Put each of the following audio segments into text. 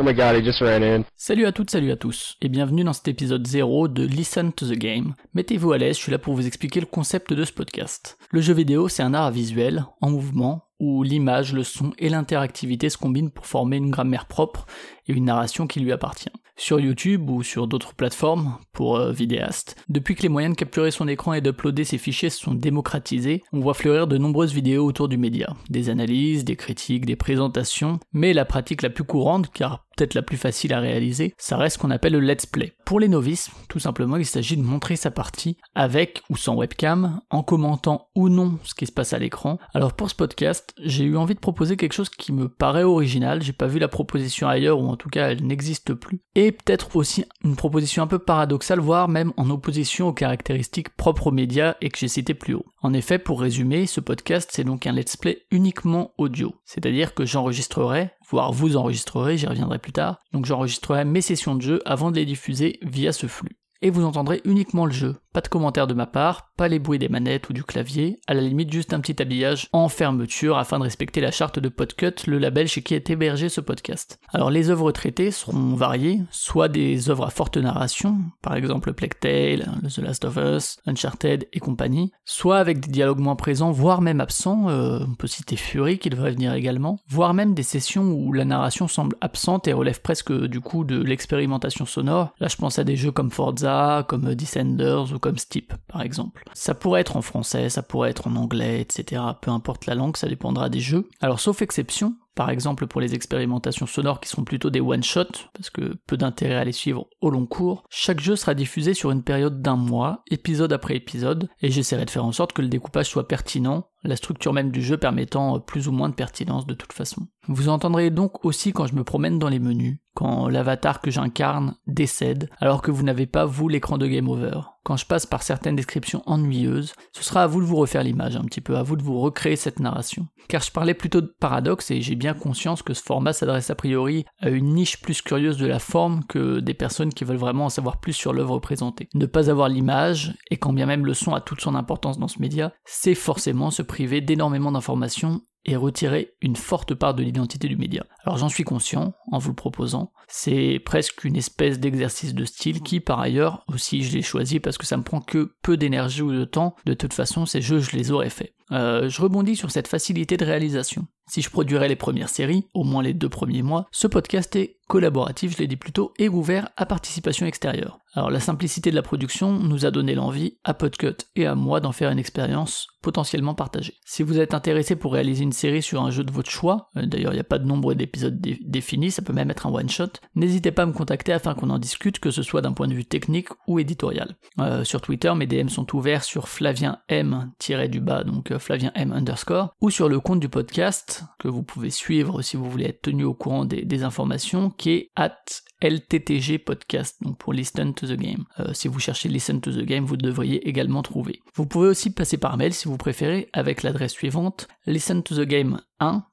Oh my god, he just ran in. Salut à toutes, salut à tous, et bienvenue dans cet épisode 0 de Listen to the Game. Mettez-vous à l'aise, je suis là pour vous expliquer le concept de ce podcast. Le jeu vidéo, c'est un art visuel, en mouvement, où l'image, le son et l'interactivité se combinent pour former une grammaire propre et une narration qui lui appartient. Sur YouTube ou sur d'autres plateformes pour euh, vidéastes, depuis que les moyens de capturer son écran et d'uploader ses fichiers se sont démocratisés, on voit fleurir de nombreuses vidéos autour du média, des analyses, des critiques, des présentations, mais la pratique la plus courante, car peut-être la plus facile à réaliser, ça reste ce qu'on appelle le let's play. Pour les novices, tout simplement, il s'agit de montrer sa partie avec ou sans webcam, en commentant ou non ce qui se passe à l'écran. Alors pour ce podcast, j'ai eu envie de proposer quelque chose qui me paraît original, j'ai pas vu la proposition ailleurs ou en tout cas elle n'existe plus, et peut-être aussi une proposition un peu paradoxale, voire même en opposition aux caractéristiques propres aux médias et que j'ai cité plus haut. En effet, pour résumer, ce podcast c'est donc un let's play uniquement audio, c'est-à-dire que j'enregistrerai voire vous enregistrerez, j'y reviendrai plus tard. Donc j'enregistrerai mes sessions de jeu avant de les diffuser via ce flux. Et vous entendrez uniquement le jeu, pas de commentaires de ma part, pas les bruits des manettes ou du clavier, à la limite juste un petit habillage en fermeture afin de respecter la charte de Podcut, le label chez qui est hébergé ce podcast. Alors les œuvres traitées seront variées, soit des œuvres à forte narration, par exemple Plague Tale, The Last of Us, Uncharted et compagnie, soit avec des dialogues moins présents, voire même absents, euh, on peut citer Fury qui devrait venir également, voire même des sessions où la narration semble absente et relève presque du coup de l'expérimentation sonore. Là je pense à des jeux comme Forza, comme Descenders comme Steep, par exemple. Ça pourrait être en français, ça pourrait être en anglais, etc. Peu importe la langue, ça dépendra des jeux. Alors, sauf exception, par exemple pour les expérimentations sonores qui sont plutôt des one-shots, parce que peu d'intérêt à les suivre au long cours, chaque jeu sera diffusé sur une période d'un mois, épisode après épisode, et j'essaierai de faire en sorte que le découpage soit pertinent, la structure même du jeu permettant plus ou moins de pertinence de toute façon. Vous entendrez donc aussi quand je me promène dans les menus, quand l'avatar que j'incarne décède, alors que vous n'avez pas vous l'écran de Game Over. Quand je passe par certaines descriptions ennuyeuses, ce sera à vous de vous refaire l'image un petit peu, à vous de vous recréer cette narration. Car je parlais plutôt de paradoxe et j'ai bien conscience que ce format s'adresse a priori à une niche plus curieuse de la forme que des personnes qui veulent vraiment en savoir plus sur l'œuvre présentée. Ne pas avoir l'image, et quand bien même le son a toute son importance dans ce média, c'est forcément se priver d'énormément d'informations et retirer une forte part de l'identité du média. Alors j'en suis conscient en vous le proposant, c'est presque une espèce d'exercice de style qui par ailleurs aussi je l'ai choisi parce que ça me prend que peu d'énergie ou de temps, de toute façon ces jeux je les aurais faits. Euh, je rebondis sur cette facilité de réalisation. Si je produirais les premières séries, au moins les deux premiers mois, ce podcast est collaboratif, je l'ai dit plus tôt, et ouvert à participation extérieure. Alors la simplicité de la production nous a donné l'envie, à Podcut et à moi, d'en faire une expérience potentiellement partagée. Si vous êtes intéressé pour réaliser une série sur un jeu de votre choix, euh, d'ailleurs il n'y a pas de nombre d'épisodes définis, ça peut même être un one-shot, n'hésitez pas à me contacter afin qu'on en discute, que ce soit d'un point de vue technique ou éditorial. Euh, sur Twitter, mes DM sont ouverts sur Flavien M-du bas, donc Flavien M underscore, ou sur le compte du podcast, que vous pouvez suivre si vous voulez être tenu au courant des, informations, qui est at LTTG podcast, donc pour Listen to the Game. Euh, si vous cherchez Listen to the Game, vous devriez également trouver. Vous pouvez aussi passer par mail si vous préférez, avec l'adresse suivante, listen to the game 1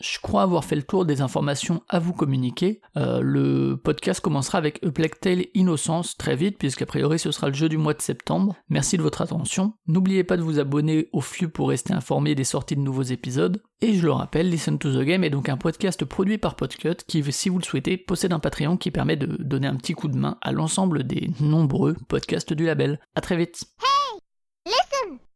Je crois avoir fait le tour des informations à vous communiquer. Euh, le podcast commencera avec A Plague Tale Innocence très vite, puisqu'a priori ce sera le jeu du mois de septembre. Merci de votre attention. N'oubliez pas de vous abonner au flux pour rester informé des sorties de nouveaux épisodes. Et je le rappelle, Listen to the Game est donc un podcast produit par Podcut qui, si vous le souhaitez, possède un Patreon qui permet de donner un petit coup de main à l'ensemble des nombreux podcasts du label. A très vite. Hey! Listen!